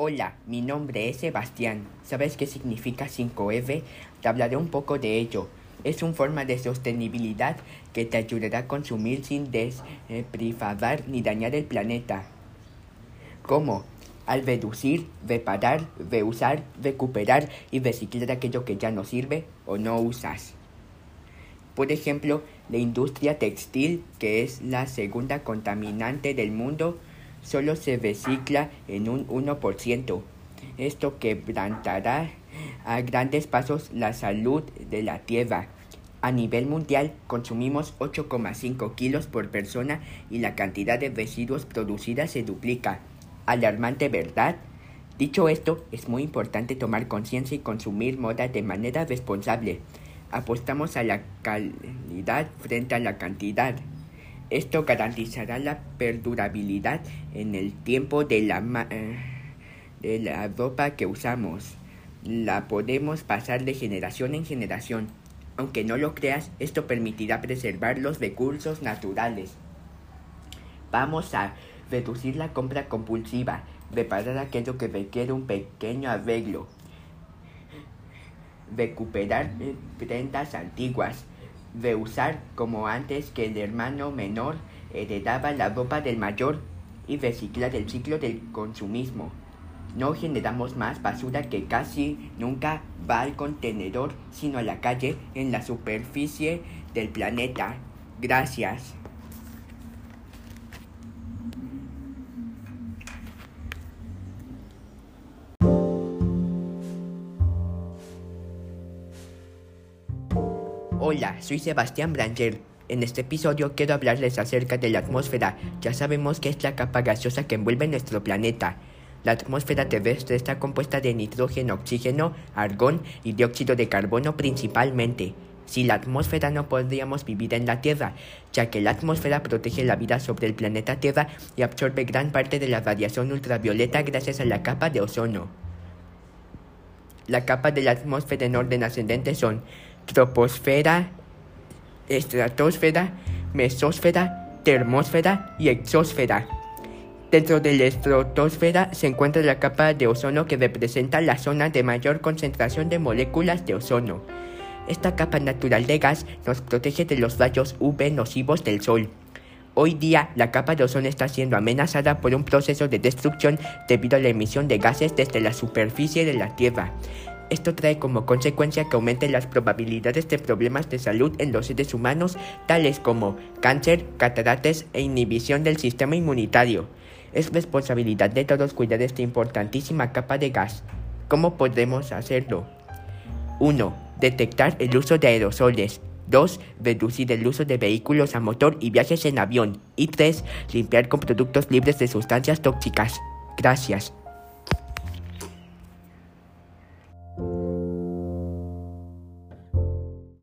Hola, mi nombre es Sebastián. ¿Sabes qué significa 5F? Te hablaré un poco de ello. Es una forma de sostenibilidad que te ayudará a consumir sin desprivar ni dañar el planeta. ¿Cómo? Al reducir, reparar, reusar, recuperar y reciclar aquello que ya no sirve o no usas. Por ejemplo, la industria textil, que es la segunda contaminante del mundo, solo se recicla en un 1%. Esto quebrantará a grandes pasos la salud de la Tierra. A nivel mundial consumimos 8,5 kilos por persona y la cantidad de residuos producidas se duplica. Alarmante, ¿verdad? Dicho esto, es muy importante tomar conciencia y consumir moda de manera responsable. Apostamos a la calidad frente a la cantidad. Esto garantizará la perdurabilidad en el tiempo de la, eh, de la ropa que usamos. La podemos pasar de generación en generación. Aunque no lo creas, esto permitirá preservar los recursos naturales. Vamos a reducir la compra compulsiva, reparar aquello que requiere un pequeño arreglo, recuperar eh, prendas antiguas, reusar como antes que el hermano menor heredaba la ropa del mayor y reciclar el ciclo del consumismo. No generamos más basura que casi nunca va al contenedor, sino a la calle en la superficie del planeta. Gracias. Hola, soy Sebastián Branger. En este episodio quiero hablarles acerca de la atmósfera. Ya sabemos que es la capa gaseosa que envuelve nuestro planeta. La atmósfera terrestre está compuesta de nitrógeno, oxígeno, argón y dióxido de carbono principalmente. Sin la atmósfera no podríamos vivir en la Tierra, ya que la atmósfera protege la vida sobre el planeta Tierra y absorbe gran parte de la radiación ultravioleta gracias a la capa de ozono. La capa de la atmósfera en orden ascendente son troposfera, estratosfera, mesosfera, termósfera y exósfera. Dentro de la estratosfera se encuentra la capa de ozono que representa la zona de mayor concentración de moléculas de ozono. Esta capa natural de gas nos protege de los rayos UV nocivos del Sol. Hoy día, la capa de ozono está siendo amenazada por un proceso de destrucción debido a la emisión de gases desde la superficie de la Tierra. Esto trae como consecuencia que aumenten las probabilidades de problemas de salud en los seres humanos, tales como cáncer, cataratas e inhibición del sistema inmunitario. Es responsabilidad de todos cuidar esta importantísima capa de gas. ¿Cómo podemos hacerlo? 1. Detectar el uso de aerosoles. 2. Reducir el uso de vehículos a motor y viajes en avión. Y 3. Limpiar con productos libres de sustancias tóxicas. Gracias.